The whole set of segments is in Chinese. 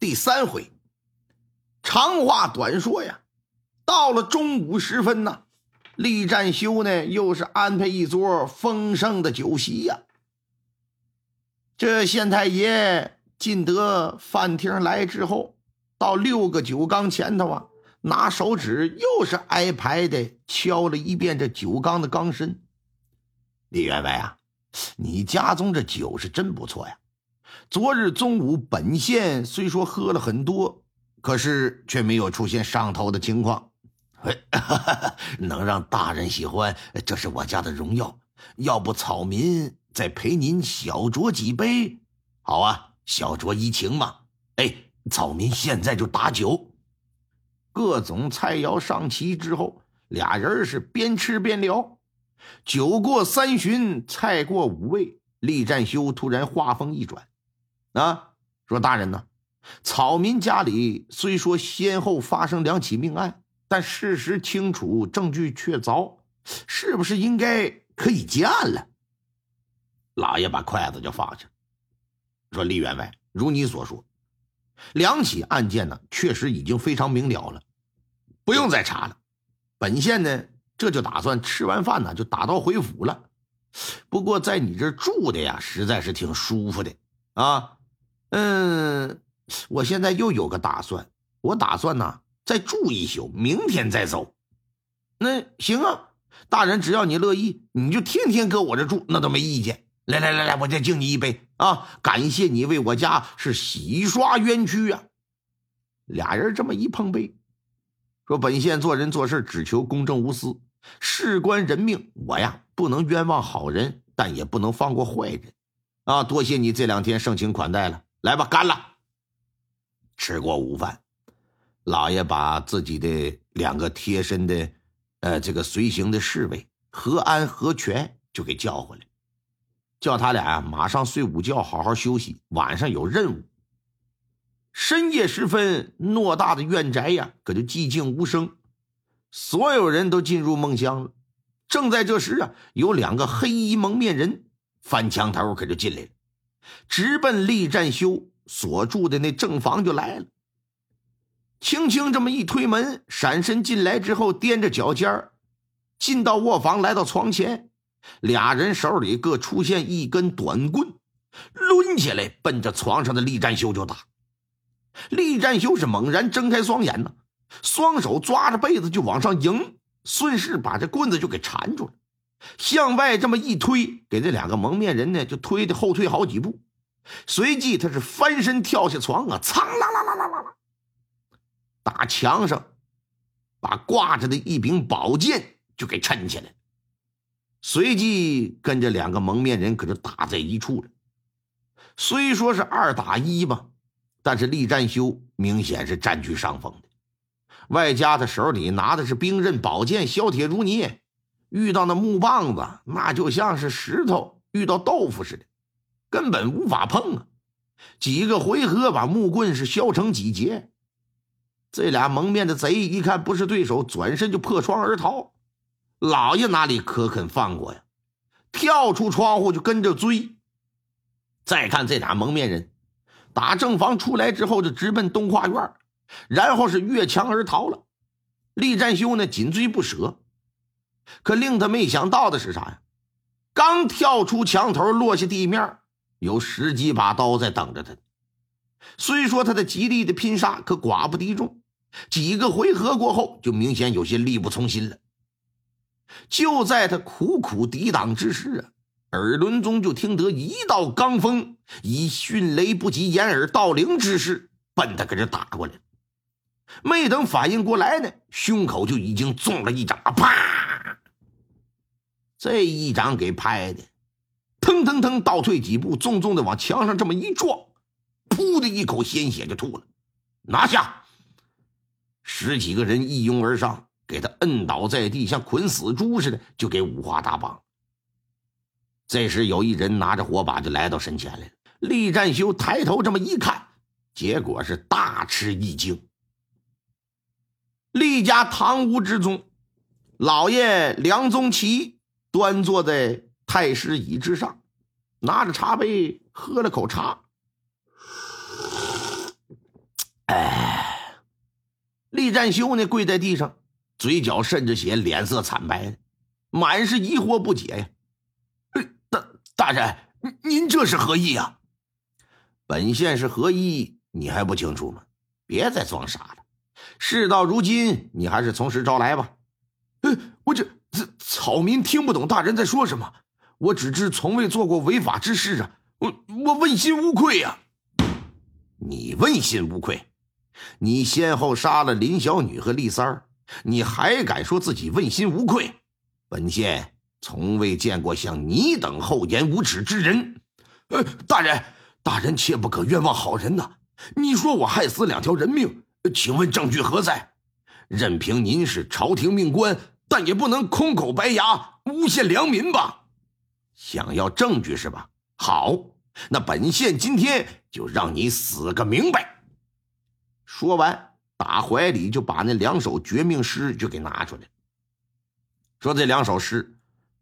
第三回，长话短说呀，到了中午时分呢，厉占修呢又是安排一桌丰盛的酒席呀。这县太爷进得饭厅来之后，到六个酒缸前头啊，拿手指又是挨排的敲了一遍这酒缸的缸身。李员外啊，你家中这酒是真不错呀。昨日中午，本县虽说喝了很多，可是却没有出现上头的情况。能让大人喜欢，这是我家的荣耀。要不草民再陪您小酌几杯？好啊，小酌怡情嘛。哎，草民现在就打酒。各种菜肴上齐之后，俩人是边吃边聊。酒过三巡，菜过五味，厉占修突然话锋一转。啊，说大人呢，草民家里虽说先后发生两起命案，但事实清楚，证据确凿，是不是应该可以结案了？老爷把筷子就放下，说：“李员外，如你所说，两起案件呢，确实已经非常明了了，不用再查了。本县呢，这就打算吃完饭呢，就打道回府了。不过在你这住的呀，实在是挺舒服的啊。”嗯，我现在又有个打算，我打算呢再住一宿，明天再走。那行啊，大人只要你乐意，你就天天搁我这住，那都没意见。来来来来，我再敬你一杯啊！感谢你为我家是洗刷冤屈啊！俩人这么一碰杯，说本县做人做事只求公正无私，事关人命，我呀不能冤枉好人，但也不能放过坏人啊！多谢你这两天盛情款待了。来吧，干了！吃过午饭，老爷把自己的两个贴身的，呃，这个随行的侍卫何安、何全就给叫回来，叫他俩马上睡午觉，好好休息，晚上有任务。深夜时分，偌大的院宅呀，可就寂静无声，所有人都进入梦乡了。正在这时啊，有两个黑衣蒙面人翻墙头，可就进来了。直奔厉占修所住的那正房就来了，轻轻这么一推门，闪身进来之后，踮着脚尖儿进到卧房，来到床前，俩人手里各出现一根短棍，抡起来奔着床上的厉占修就打。厉占修是猛然睁开双眼呢，双手抓着被子就往上迎，顺势把这棍子就给缠住了。向外这么一推，给这两个蒙面人呢，就推的后退好几步。随即他是翻身跳下床啊，苍啦啦啦啦啦，打墙上，把挂着的一柄宝剑就给抻起来。随即跟着两个蒙面人可就打在一处了。虽说是二打一吧，但是厉占修明显是占据上风的，外加他手里拿的是兵刃宝剑，削铁如泥。遇到那木棒子，那就像是石头遇到豆腐似的，根本无法碰啊！几个回合把木棍是削成几截。这俩蒙面的贼一看不是对手，转身就破窗而逃。老爷哪里可肯放过呀？跳出窗户就跟着追。再看这俩蒙面人，打正房出来之后就直奔东跨院，然后是越墙而逃了。厉占修呢，紧追不舍。可令他没想到的是啥呀？刚跳出墙头，落下地面，有十几把刀在等着他。虽说他的极力的拼杀，可寡不敌众。几个回合过后，就明显有些力不从心了。就在他苦苦抵挡之时啊，耳轮中就听得一道罡风以迅雷不及掩耳盗铃之势奔他搁这打过来。没等反应过来呢，胸口就已经中了一掌，啪！这一掌给拍的，腾腾腾倒退几步，重重的往墙上这么一撞，噗的一口鲜血就吐了。拿下！十几个人一拥而上，给他摁倒在地，像捆死猪似的，就给五花大绑。这时，有一人拿着火把就来到身前来了。厉占修抬头这么一看，结果是大吃一惊。厉家堂屋之中，老爷梁宗奇端坐在太师椅之上，拿着茶杯喝了口茶。哎，厉占修呢，跪在地上，嘴角渗着血，脸色惨白，满是疑惑不解呀。大大人，您这是何意呀？本县是何意，你还不清楚吗？别再装傻了。事到如今，你还是从实招来吧。呃，我这这草民听不懂大人在说什么。我只知从未做过违法之事啊，我我问心无愧呀。你问心无愧？你先后杀了林小女和丽三儿，你还敢说自己问心无愧？本县从未见过像你等厚颜无耻之人。呃，大人，大人切不可冤枉好人呐！你说我害死两条人命，请问证据何在？任凭您是朝廷命官，但也不能空口白牙诬陷良民吧？想要证据是吧？好，那本县今天就让你死个明白。说完，打怀里就把那两首绝命诗就给拿出来，说这两首诗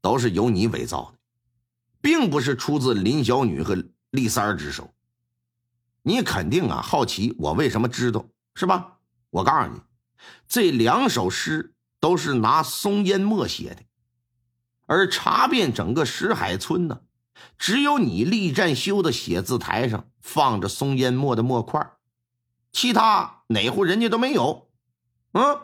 都是由你伪造的，并不是出自林小女和丽三儿之手。你肯定啊好奇我为什么知道是吧？我告诉你，这两首诗都是拿松烟墨写的，而查遍整个石海村呢，只有你厉战修的写字台上放着松烟墨的墨块其他哪户人家都没有，嗯？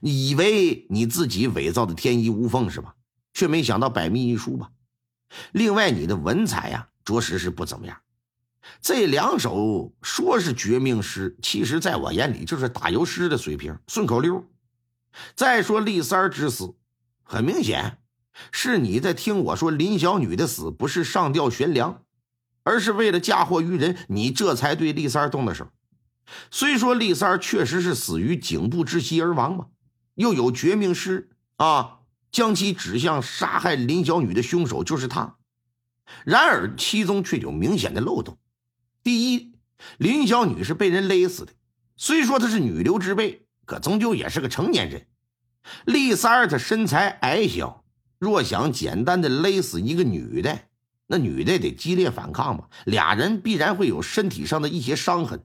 你以为你自己伪造的天衣无缝是吧？却没想到百密一疏吧？另外，你的文采呀，着实是不怎么样。这两首说是绝命诗，其实在我眼里就是打油诗的水平，顺口溜。再说丽三儿之死，很明显是你在听我说林小女的死不是上吊悬梁。而是为了嫁祸于人，你这才对丽三儿动的手。虽说丽三儿确实是死于颈部窒息而亡嘛，又有绝命诗啊，将其指向杀害林小女的凶手就是他。然而其中却有明显的漏洞。第一，林小女是被人勒死的，虽说她是女流之辈，可终究也是个成年人。丽三儿她身材矮小，若想简单的勒死一个女的。那女的得激烈反抗吧，俩人必然会有身体上的一些伤痕。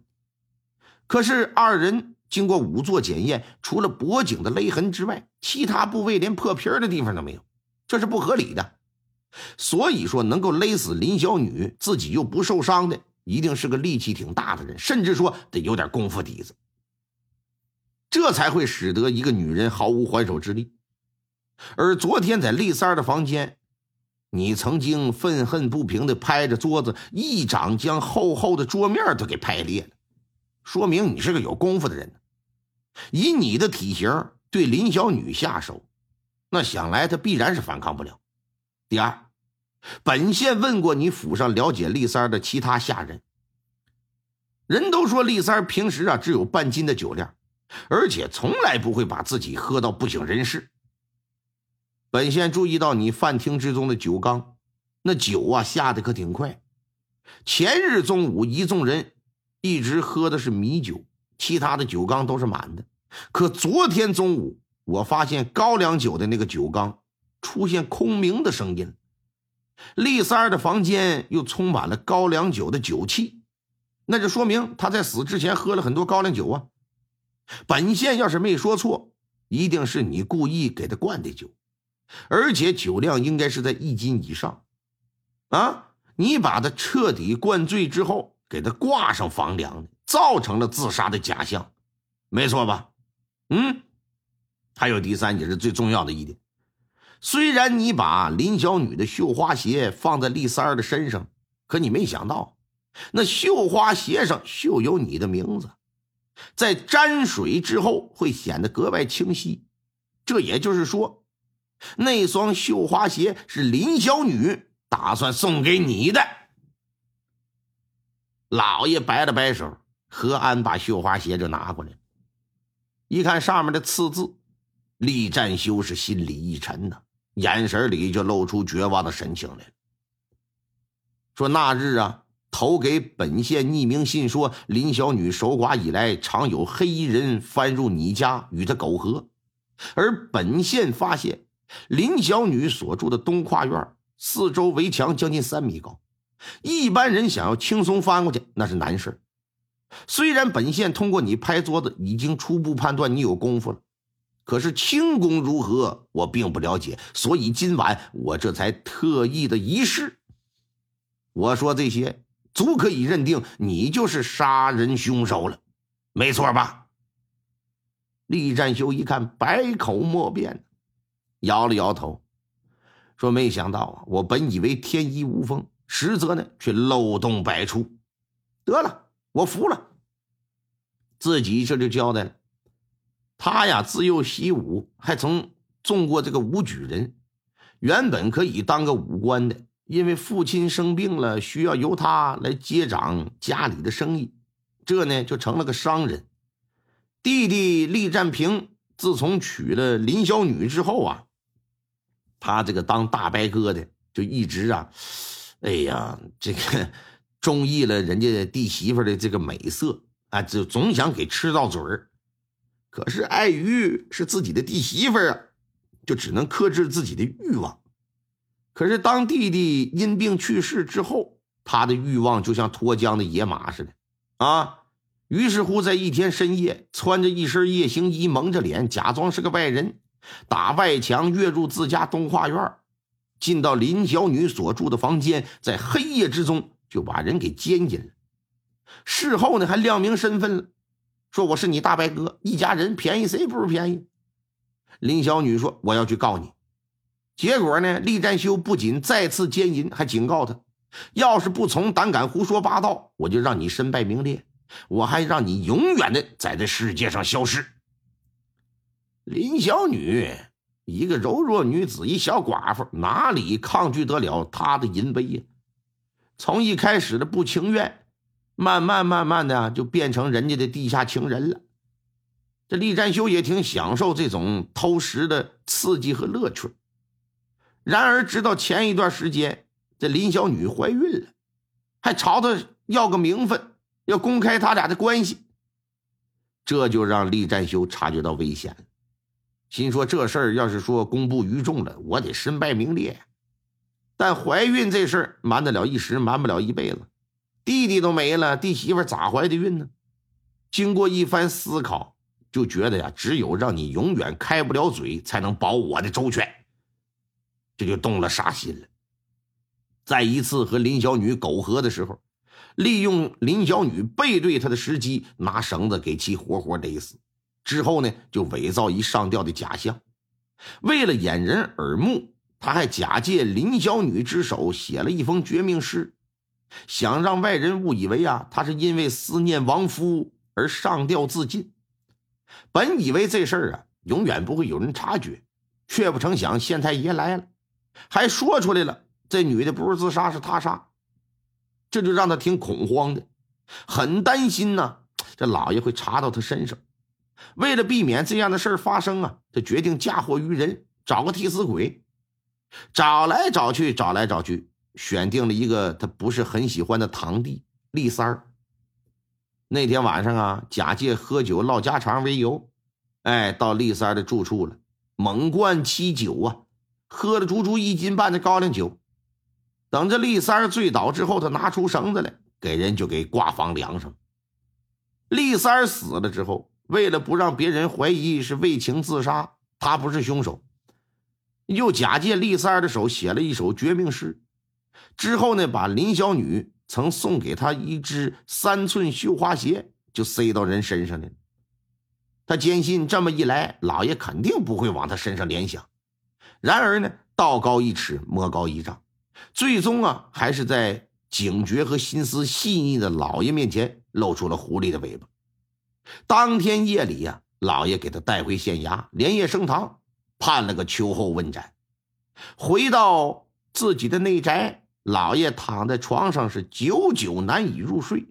可是二人经过仵作检验，除了脖颈的勒痕之外，其他部位连破皮的地方都没有，这是不合理的。所以说，能够勒死林小女，自己又不受伤的，一定是个力气挺大的人，甚至说得有点功夫底子，这才会使得一个女人毫无还手之力。而昨天在丽三的房间。你曾经愤恨不平的拍着桌子，一掌将厚厚的桌面都给拍裂了，说明你是个有功夫的人。以你的体型对林小女下手，那想来她必然是反抗不了。第二，本县问过你府上了解丽三的其他下人，人都说丽三平时啊只有半斤的酒量，而且从来不会把自己喝到不省人事。本县注意到你饭厅之中的酒缸，那酒啊下的可挺快。前日中午，一众人一直喝的是米酒，其他的酒缸都是满的。可昨天中午，我发现高粱酒的那个酒缸出现空鸣的声音。丽三儿的房间又充满了高粱酒的酒气，那就说明他在死之前喝了很多高粱酒啊。本县要是没说错，一定是你故意给他灌的酒。而且酒量应该是在一斤以上，啊！你把他彻底灌醉之后，给他挂上房梁，造成了自杀的假象，没错吧？嗯。还有第三，也是最重要的一点，虽然你把林小女的绣花鞋放在丽三儿的身上，可你没想到，那绣花鞋上绣有你的名字，在沾水之后会显得格外清晰。这也就是说。那双绣花鞋是林小女打算送给你的。老爷摆了摆手，何安把绣花鞋就拿过来，一看上面的刺字，厉占修是心里一沉呐，眼神里就露出绝望的神情来。说那日啊，投给本县匿名信说林小女守寡以来，常有黑衣人翻入你家与她苟合，而本县发现林小女所住的东跨院四周围墙将近三米高，一般人想要轻松翻过去那是难事虽然本县通过你拍桌子已经初步判断你有功夫了，可是轻功如何，我并不了解。所以今晚我这才特意的一试。我说这些足可以认定你就是杀人凶手了，没错吧？厉占修一看，百口莫辩，摇了摇头，说：“没想到啊，我本以为天衣无缝，实则呢却漏洞百出。得了。”我服了，自己这就交代了。他呀，自幼习武，还曾中过这个武举人，原本可以当个武官的，因为父亲生病了，需要由他来接掌家里的生意，这呢就成了个商人。弟弟厉占平自从娶了林小女之后啊，他这个当大伯哥的就一直啊，哎呀，这个。中意了人家弟媳妇的这个美色啊，就总想给吃到嘴儿，可是碍于是自己的弟媳妇啊，就只能克制自己的欲望。可是当弟弟因病去世之后，他的欲望就像脱缰的野马似的啊。于是乎，在一天深夜，穿着一身夜行衣，蒙着脸，假装是个外人，打外墙跃入自家东花园，进到林小女所住的房间，在黑夜之中。就把人给奸淫了，事后呢还亮明身份了，说我是你大伯哥，一家人便宜谁不是便宜？林小女说我要去告你，结果呢，厉占修不仅再次奸淫，还警告他，要是不从，胆敢胡说八道，我就让你身败名裂，我还让你永远的在这世界上消失。林小女一个柔弱女子，一小寡妇，哪里抗拒得了他的淫威呀？从一开始的不情愿，慢慢慢慢的就变成人家的地下情人了。这厉占修也挺享受这种偷食的刺激和乐趣。然而，直到前一段时间，这林小女怀孕了，还朝他要个名分，要公开他俩的关系，这就让厉占修察觉到危险了，心说这事儿要是说公布于众了，我得身败名裂。但怀孕这事儿瞒得了一时，瞒不了一辈子。弟弟都没了，弟媳妇咋怀的孕呢？经过一番思考，就觉得呀，只有让你永远开不了嘴，才能保我的周全。这就动了杀心了。在一次和林小女苟合的时候，利用林小女背对他的时机，拿绳子给其活活勒死。之后呢，就伪造一上吊的假象，为了掩人耳目。他还假借林小女之手写了一封绝命诗，想让外人误以为啊，他是因为思念亡夫而上吊自尽。本以为这事儿啊，永远不会有人察觉，却不成想县太爷来了，还说出来了，这女的不是自杀，是他杀。这就让他挺恐慌的，很担心呢，这老爷会查到他身上。为了避免这样的事儿发生啊，他决定嫁祸于人，找个替死鬼。找来找去，找来找去，选定了一个他不是很喜欢的堂弟厉三儿。那天晚上啊，假借喝酒唠家常为由，哎，到厉三儿的住处了，猛灌七酒啊，喝了足足一斤半的高粱酒。等着厉三醉倒之后，他拿出绳子来，给人就给挂房梁上。厉三死了之后，为了不让别人怀疑是为情自杀，他不是凶手。又假借厉三的手写了一首绝命诗，之后呢，把林小女曾送给他一只三寸绣花鞋就塞到人身上了。他坚信这么一来，老爷肯定不会往他身上联想。然而呢，道高一尺，魔高一丈，最终啊，还是在警觉和心思细腻的老爷面前露出了狐狸的尾巴。当天夜里呀，老爷给他带回县衙，连夜升堂。判了个秋后问斩，回到自己的内宅，老爷躺在床上是久久难以入睡，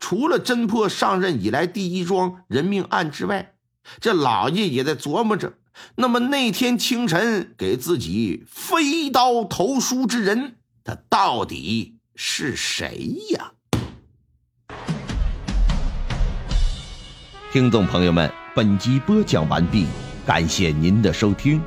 除了侦破上任以来第一桩人命案之外，这老爷也在琢磨着：那么那天清晨给自己飞刀投书之人，他到底是谁呀？听众朋友们，本集播讲完毕，感谢您的收听。